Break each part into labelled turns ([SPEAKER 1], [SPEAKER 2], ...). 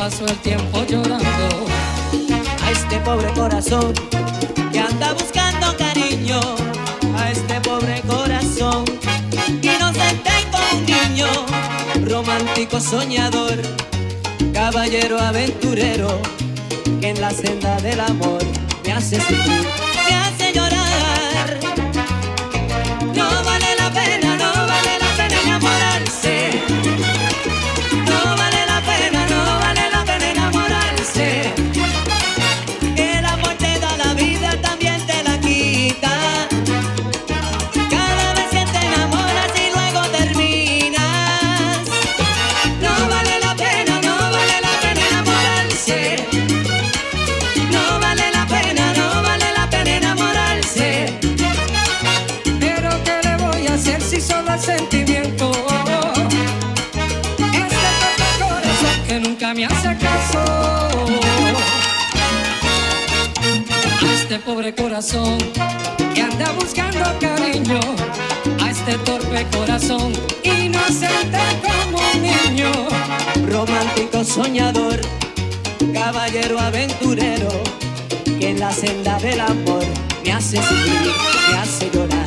[SPEAKER 1] paso el tiempo llorando
[SPEAKER 2] a este pobre corazón que anda buscando cariño, a este pobre corazón inocente como un niño, romántico soñador, caballero aventurero, que en la senda del amor me hace sufrir, me hace que
[SPEAKER 1] anda buscando cariño a este torpe corazón inocente como un niño.
[SPEAKER 2] Romántico soñador, caballero aventurero, que en la senda del amor me hace sufrir, me hace llorar.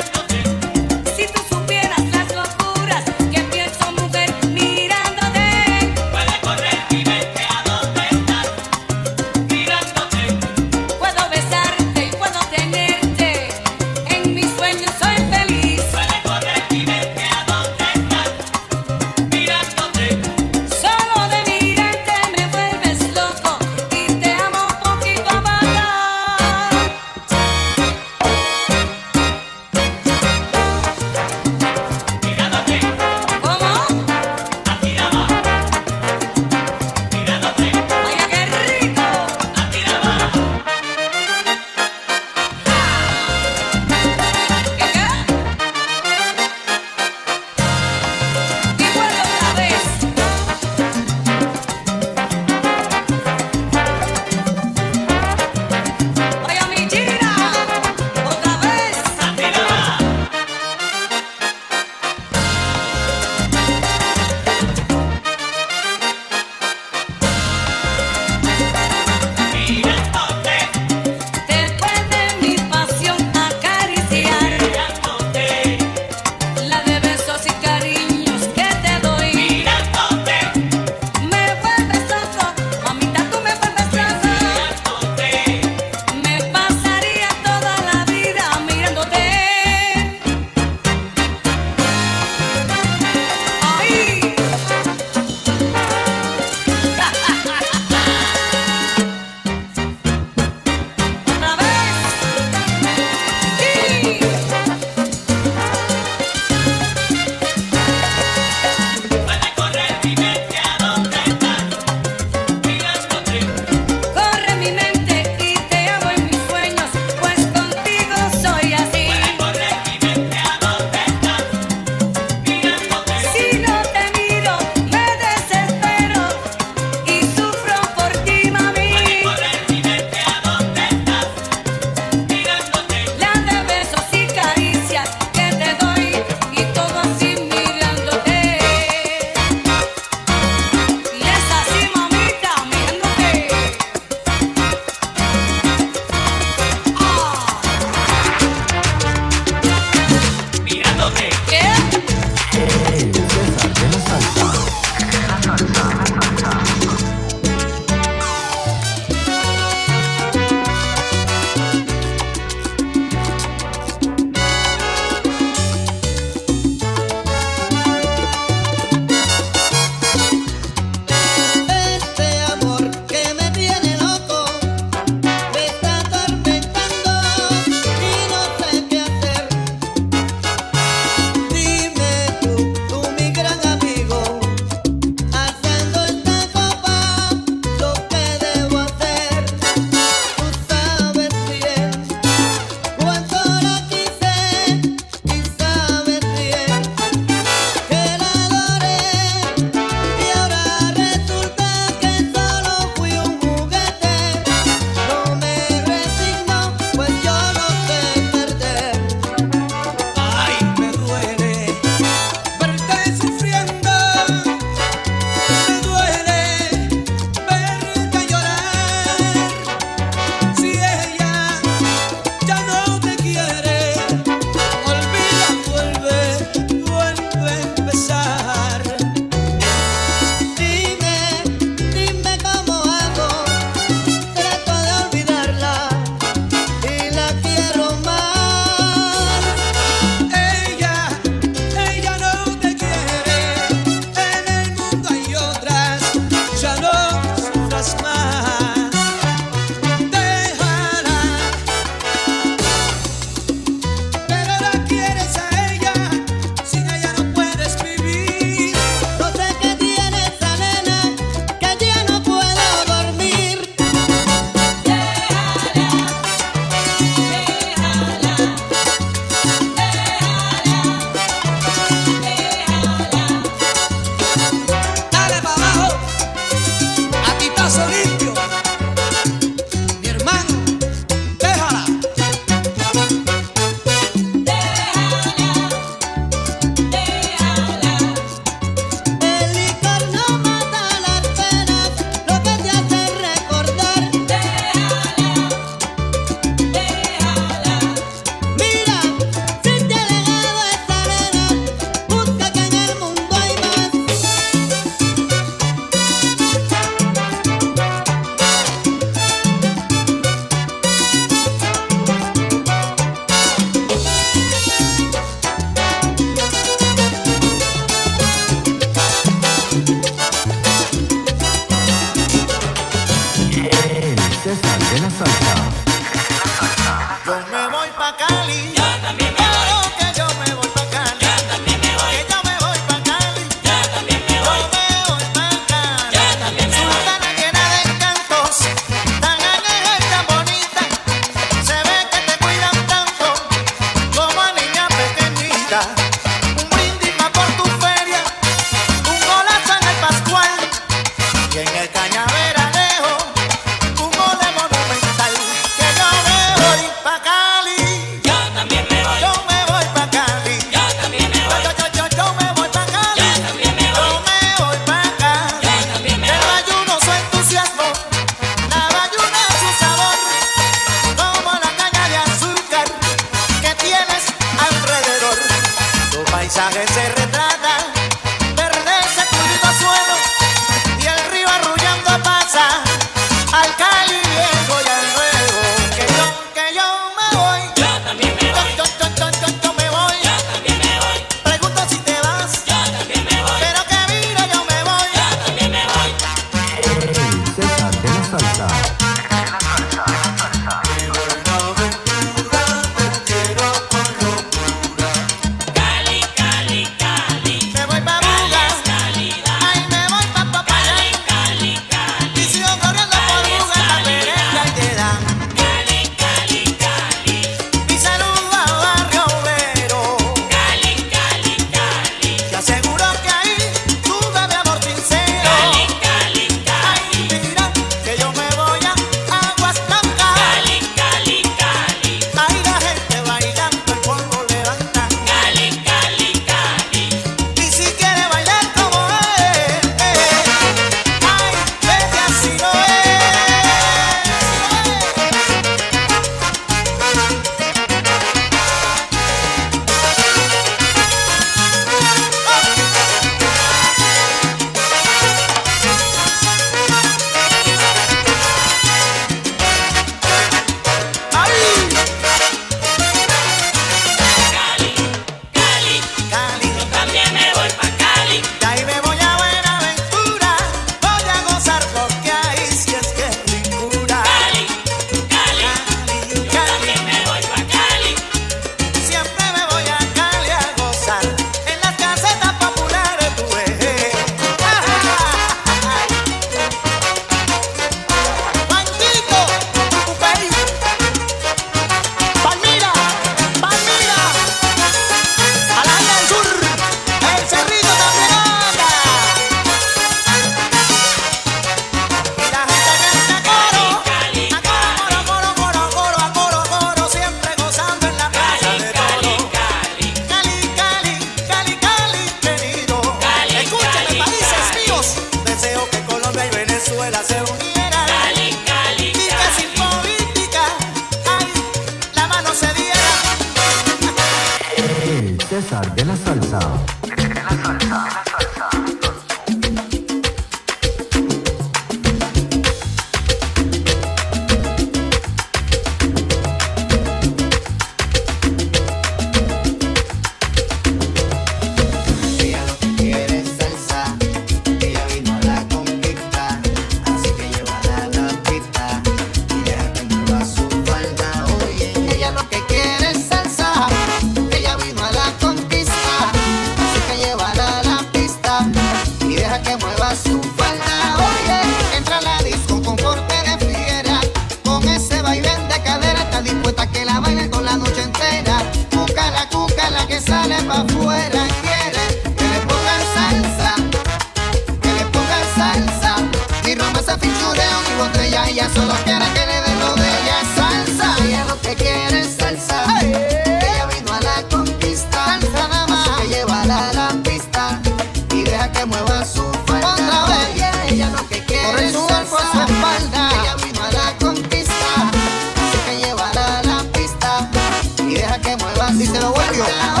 [SPEAKER 2] Dios.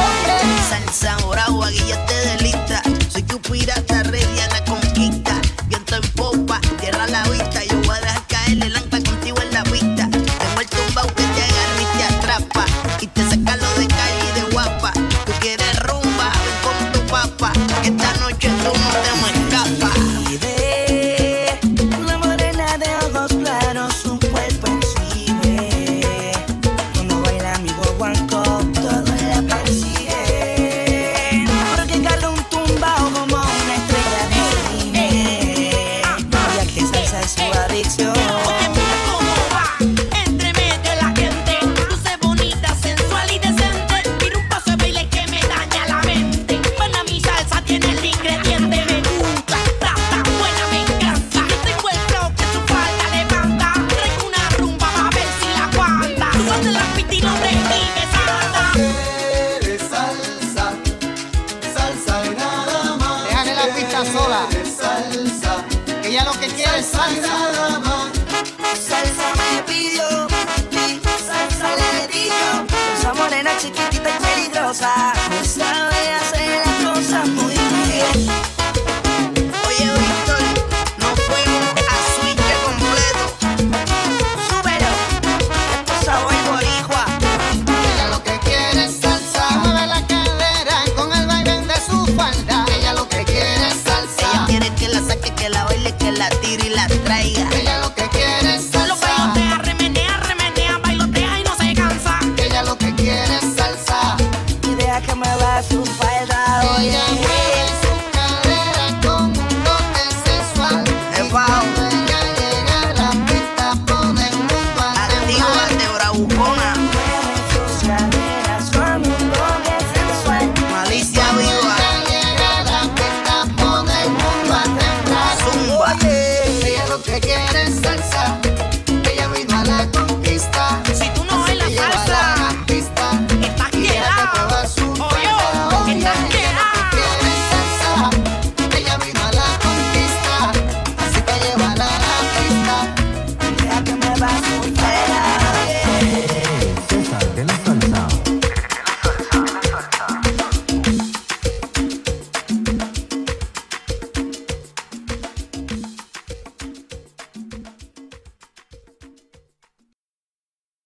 [SPEAKER 2] sola. Salsa. Que
[SPEAKER 1] ella lo que
[SPEAKER 3] quiere es salsa.
[SPEAKER 4] Nada. Salsa me pidió, mi salsa le dio. Esa morena chiquitita y peligrosa. que la tira y
[SPEAKER 5] la trae